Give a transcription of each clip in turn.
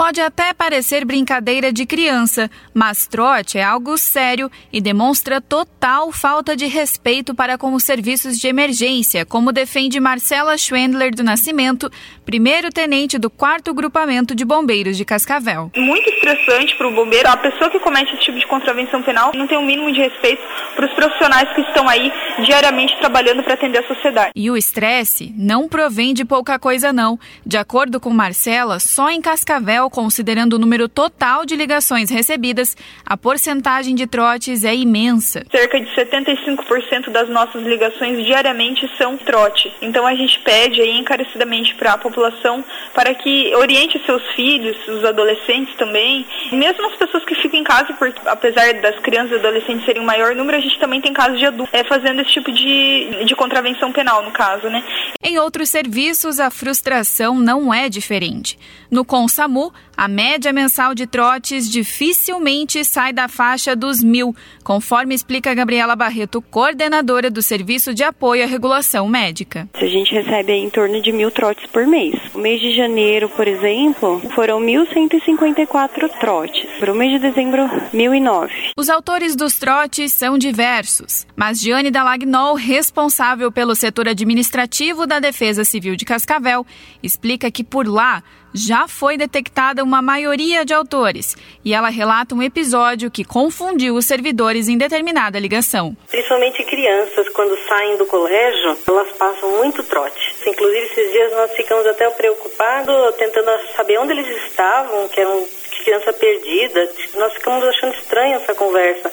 Pode até parecer brincadeira de criança, mas trote é algo sério e demonstra total falta de respeito para com os serviços de emergência, como defende Marcela Schwendler do Nascimento, primeiro-tenente do 4 Grupamento de Bombeiros de Cascavel. Muito estressante para o bombeiro, a pessoa que comete esse tipo de contravenção penal não tem o um mínimo de respeito para os profissionais que estão aí diariamente trabalhando para atender a sociedade. E o estresse não provém de pouca coisa não. De acordo com Marcela, só em Cascavel considerando o número total de ligações recebidas, a porcentagem de trotes é imensa. Cerca de 75% das nossas ligações diariamente são trote. Então a gente pede aí encarecidamente para a população para que oriente seus filhos, os adolescentes também, mesmo as pessoas que ficam em casa, porque apesar das crianças e adolescentes serem o maior número, a gente também tem casos de adultos é, fazendo esse tipo de, de contravenção penal, no caso, né? Em outros serviços, a frustração não é diferente. No Consamu, a média mensal de trotes dificilmente sai da faixa dos mil, conforme explica Gabriela Barreto, coordenadora do Serviço de Apoio à Regulação Médica. A gente recebe em torno de mil trotes por mês. O mês de janeiro, por exemplo, foram 1.154 trotes. Para o mês de dezembro, 1.009. Os autores dos trotes são diversos, mas Diane Dalagnol, responsável pelo setor administrativo da Defesa Civil de Cascavel, explica que por lá já foi detectada uma maioria de autores e ela relata um episódio que confundiu os servidores em determinada ligação. Principalmente crianças, quando saem do colégio, elas passam muito trote. Inclusive, esses dias nós ficamos até preocupados, tentando saber onde eles estavam, que eram criança perdida. Nós ficamos achando estranha essa conversa.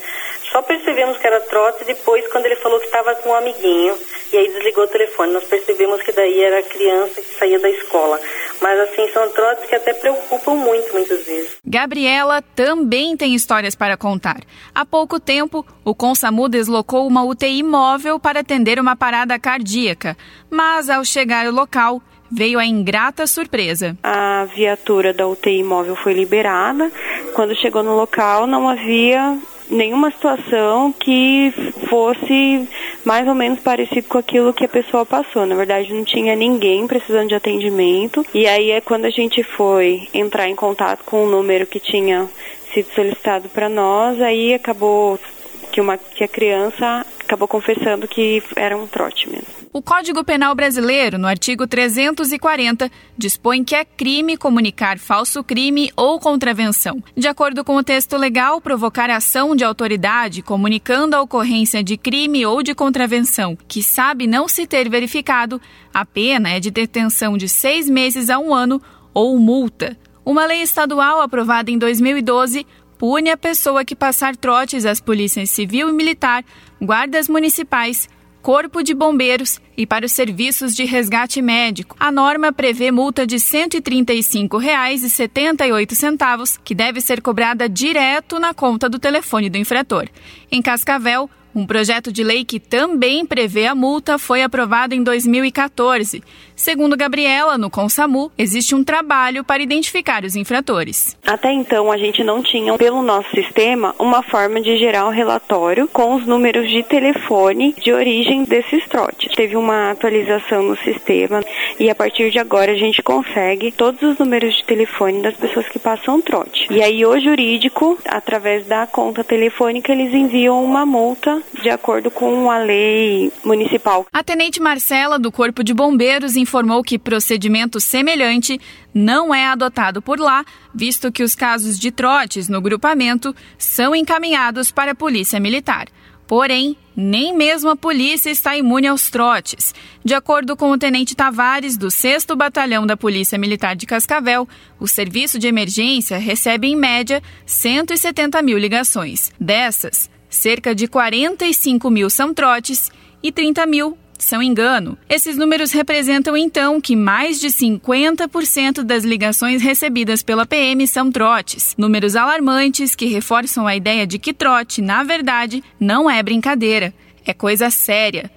Só percebemos que era trote depois quando ele falou que estava com um amiguinho e aí desligou o telefone. Nós percebemos que daí era a criança que saía da escola. Mas assim, são trotes que até preocupam muito, muitas vezes. Gabriela também tem histórias para contar. Há pouco tempo, o Consamu deslocou uma UTI móvel para atender uma parada cardíaca. Mas ao chegar ao local, veio a ingrata surpresa. A viatura da UTI móvel foi liberada. Quando chegou no local, não havia nenhuma situação que fosse mais ou menos parecido com aquilo que a pessoa passou. Na verdade, não tinha ninguém precisando de atendimento. E aí é quando a gente foi entrar em contato com o número que tinha sido solicitado para nós, aí acabou que, uma, que a criança acabou confessando que era um trote mesmo. O Código Penal Brasileiro, no artigo 340, dispõe que é crime comunicar falso crime ou contravenção. De acordo com o texto legal, provocar ação de autoridade comunicando a ocorrência de crime ou de contravenção que sabe não se ter verificado, a pena é de detenção de seis meses a um ano ou multa. Uma lei estadual aprovada em 2012 pune a pessoa que passar trotes às polícias civil e militar, guardas municipais, corpo de bombeiros e para os serviços de resgate médico. A norma prevê multa de R$ 135,78, que deve ser cobrada direto na conta do telefone do infrator. Em Cascavel, um projeto de lei que também prevê a multa foi aprovado em 2014. Segundo Gabriela, no Consamu, existe um trabalho para identificar os infratores. Até então, a gente não tinha, pelo nosso sistema, uma forma de gerar um relatório com os números de telefone de origem desses trotes. Teve uma atualização no sistema e a partir de agora a gente consegue todos os números de telefone das pessoas que passam trote. E aí o jurídico, através da conta telefônica, eles enviam uma multa de acordo com a lei municipal. A tenente Marcela, do Corpo de Bombeiros, informou que procedimento semelhante não é adotado por lá, visto que os casos de trotes no grupamento são encaminhados para a Polícia Militar. Porém, nem mesmo a polícia está imune aos trotes. De acordo com o tenente Tavares, do 6 Batalhão da Polícia Militar de Cascavel, o serviço de emergência recebe, em média, 170 mil ligações. Dessas, cerca de 45 mil são trotes e 30 mil são engano. Esses números representam então que mais de 50% das ligações recebidas pela PM são trotes. Números alarmantes que reforçam a ideia de que trote, na verdade, não é brincadeira, é coisa séria.